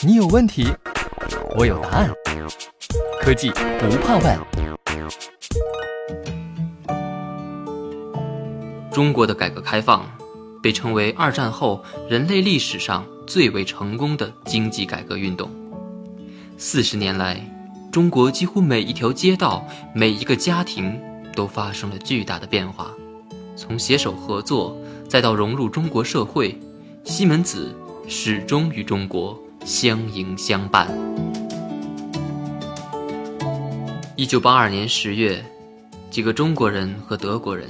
你有问题，我有答案。科技不怕问。中国的改革开放被称为二战后人类历史上最为成功的经济改革运动。四十年来，中国几乎每一条街道、每一个家庭都发生了巨大的变化。从携手合作，再到融入中国社会，西门子始终与中国相迎相伴。一九八二年十月，几个中国人和德国人。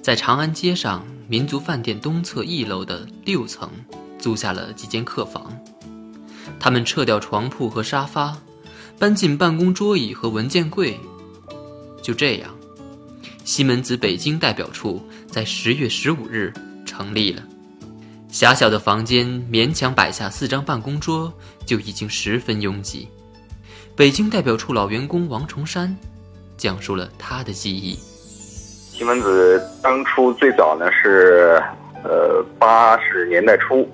在长安街上民族饭店东侧一楼的六层，租下了几间客房。他们撤掉床铺和沙发，搬进办公桌椅和文件柜。就这样，西门子北京代表处在十月十五日成立了。狭小的房间勉强摆下四张办公桌，就已经十分拥挤。北京代表处老员工王崇山讲述了他的记忆。西门子当初最早呢是，呃八十年代初，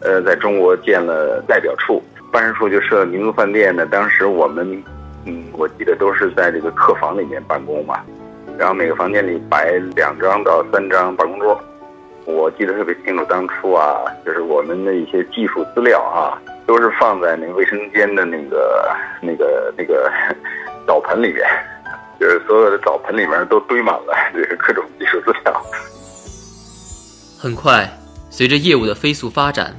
呃在中国建了代表处，办事处就设民族饭店呢。当时我们，嗯，我记得都是在这个客房里面办公嘛，然后每个房间里摆两张到三张办公桌。我记得特别清楚，当初啊，就是我们的一些技术资料啊，都是放在那个卫生间的那个那个那个 澡盆里面。就是所有的澡盆里面都堆满了这个各种技术资料。很快，随着业务的飞速发展，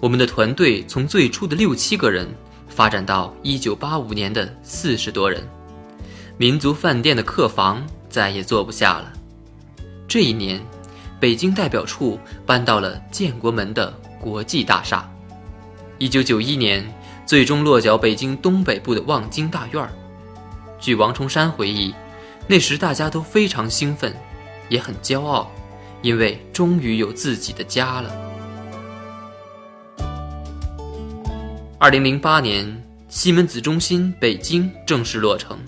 我们的团队从最初的六七个人发展到一九八五年的四十多人。民族饭店的客房再也坐不下了。这一年，北京代表处搬到了建国门的国际大厦。一九九一年，最终落脚北京东北部的望京大院儿。据王崇山回忆，那时大家都非常兴奋，也很骄傲，因为终于有自己的家了。二零零八年，西门子中心北京正式落成。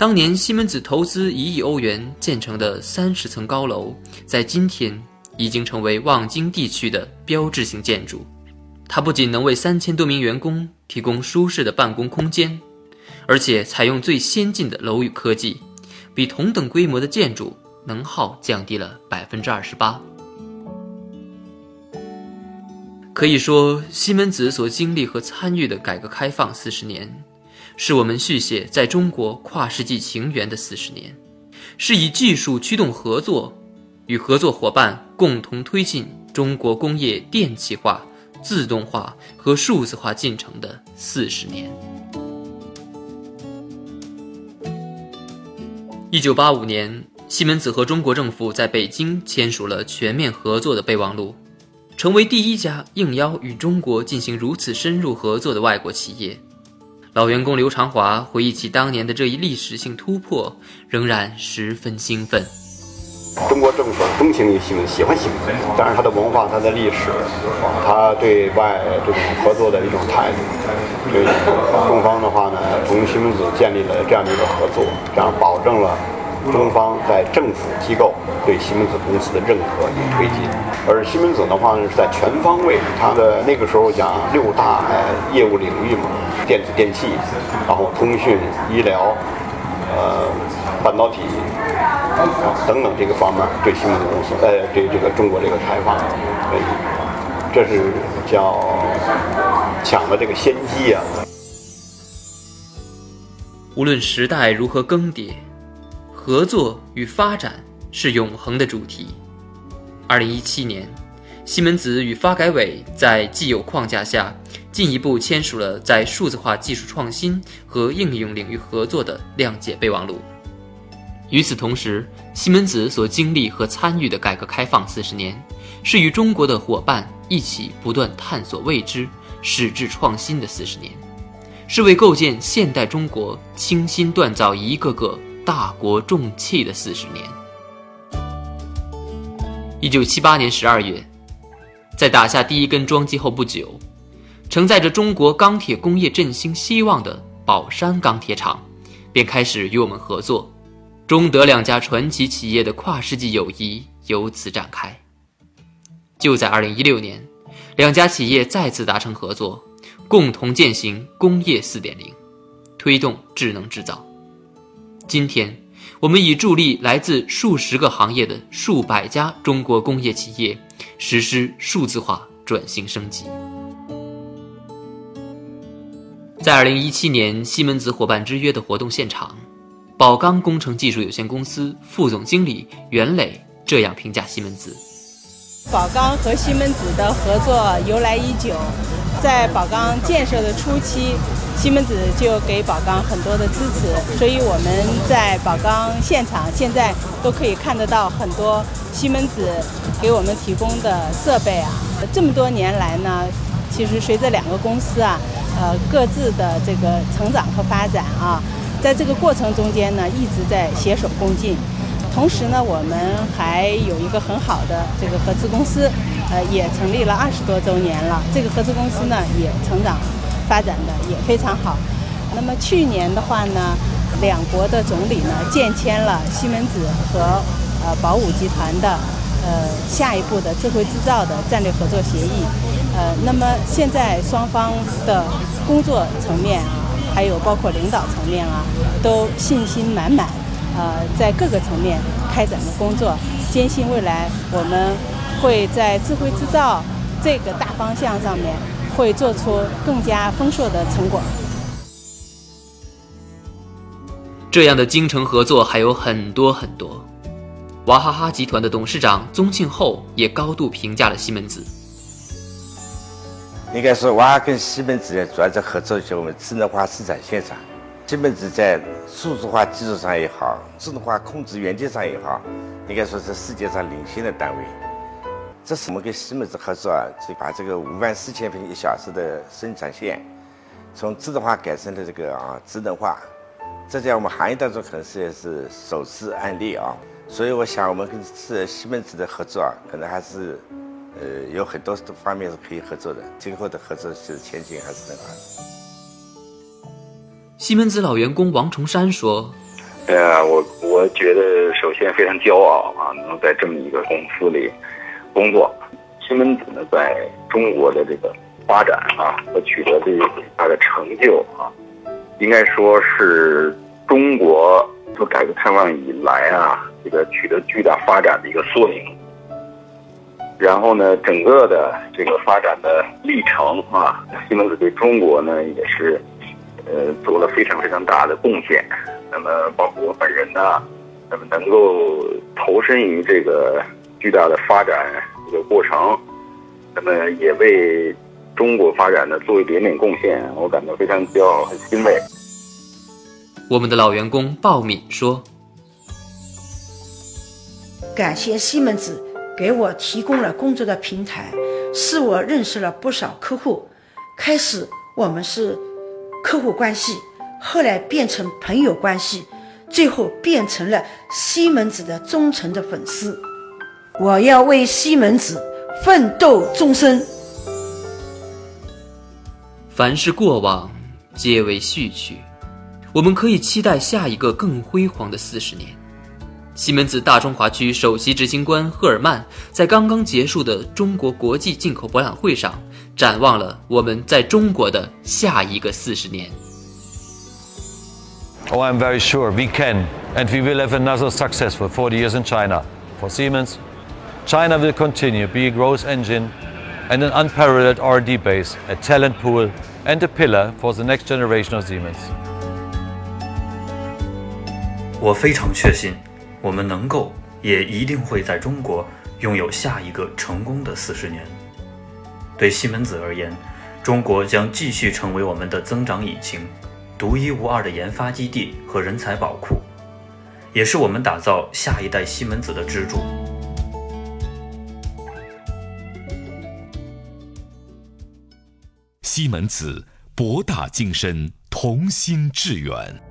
当年西门子投资一亿欧元建成的三十层高楼，在今天已经成为望京地区的标志性建筑。它不仅能为三千多名员工提供舒适的办公空间。而且采用最先进的楼宇科技，比同等规模的建筑能耗降低了百分之二十八。可以说，西门子所经历和参与的改革开放四十年，是我们续写在中国跨世纪情缘的四十年，是以技术驱动合作，与合作伙伴共同推进中国工业电气化、自动化和数字化进程的四十年。一九八五年，西门子和中国政府在北京签署了全面合作的备忘录，成为第一家应邀与中国进行如此深入合作的外国企业。老员工刘长华回忆起当年的这一历史性突破，仍然十分兴奋。中国政府风情于西门子，喜欢西门子，当然他的文化、它的历史，它对外这种合作的一种态度。所以中方的话呢，同西门子建立了这样的一个合作，这样保证了中方在政府机构对西门子公司的认可与推进。而西门子的话呢，是在全方位，它的那个时候讲六大业务领域嘛，电子电器，然后通讯、医疗，呃，半导体等等这个方面对西门子公司，呃，对这个中国这个开放，以这是叫。抢了这个先机啊！无论时代如何更迭，合作与发展是永恒的主题。二零一七年，西门子与发改委在既有框架下，进一步签署了在数字化技术创新和应用领域合作的谅解备忘录。与此同时，西门子所经历和参与的改革开放四十年，是与中国的伙伴一起不断探索未知。矢志创新的四十年，是为构建现代中国倾心锻造一个个大国重器的四十年。一九七八年十二月，在打下第一根桩基后不久，承载着中国钢铁工业振兴希望的宝山钢铁厂，便开始与我们合作，中德两家传奇企业的跨世纪友谊由此展开。就在二零一六年。两家企业再次达成合作，共同践行工业4.0，推动智能制造。今天，我们已助力来自数十个行业的数百家中国工业企业实施数字化转型升级。在2017年西门子伙伴之约的活动现场，宝钢工程技术有限公司副总经理袁磊这样评价西门子：宝钢和西门子的合作由来已久，在宝钢建设的初期，西门子就给宝钢很多的支持，所以我们在宝钢现场现在都可以看得到很多西门子给我们提供的设备啊。这么多年来呢，其实随着两个公司啊。呃，各自的这个成长和发展啊，在这个过程中间呢，一直在携手共进。同时呢，我们还有一个很好的这个合资公司，呃，也成立了二十多周年了。这个合资公司呢，也成长发展的也非常好。那么去年的话呢，两国的总理呢，建签了西门子和呃宝武集团的呃下一步的智慧制造的战略合作协议。呃，那么现在双方的工作层面啊，还有包括领导层面啊，都信心满满，呃，在各个层面开展的工作，坚信未来我们会在智慧制造这个大方向上面会做出更加丰硕的成果。这样的精诚合作还有很多很多。娃哈哈集团的董事长宗庆后也高度评价了西门子。应该说，娃哈跟西门子呢，主要在合作于我们智能化生产线上。西门子在数字化技术上也好，自动化控制元件上也好，应该说是世界上领先的单位。这是我们跟西门子合作啊，就把这个五万四千平一小时的生产线，从自动化改成了这个啊智能化。这在我们行业当中可能是也是首次案例啊。所以我想，我们跟是西门子的合作啊，可能还是。呃，有很多方面是可以合作的，今后的合作是前景还是很好。西门子老员工王崇山说：“呃，我我觉得首先非常骄傲啊，能在这么一个公司里工作。西门子呢，在中国的这个发展啊和取得这些大的成就啊，应该说是中国自改革开放以来啊，这个取得巨大发展的一个缩影。”然后呢，整个的这个发展的历程啊，西门子对中国呢也是，呃，做了非常非常大的贡献。那么，包括我本人呢，那么能够投身于这个巨大的发展这个过程，那么也为中国发展呢做一点点贡献，我感到非常骄傲很欣慰。我们的老员工鲍敏说：“感谢西门子。”给我提供了工作的平台，使我认识了不少客户。开始我们是客户关系，后来变成朋友关系，最后变成了西门子的忠诚的粉丝。我要为西门子奋斗终身。凡是过往，皆为序曲。我们可以期待下一个更辉煌的四十年。西门子大中华区首席执行官赫尔曼在刚刚结束的中国国际进口博览会上，展望了我们在中国的下一个四十年。Oh, I'm very sure we can and we will have another successful 40 years in China. For Siemens, China will continue to be a growth engine and an unparalleled R&D base, a talent pool, and a pillar for the next generation of Siemens. 我非常确信。我们能够，也一定会在中国拥有下一个成功的四十年。对西门子而言，中国将继续成为我们的增长引擎，独一无二的研发基地和人才宝库，也是我们打造下一代西门子的支柱。 西门子，博大精深，同心致远。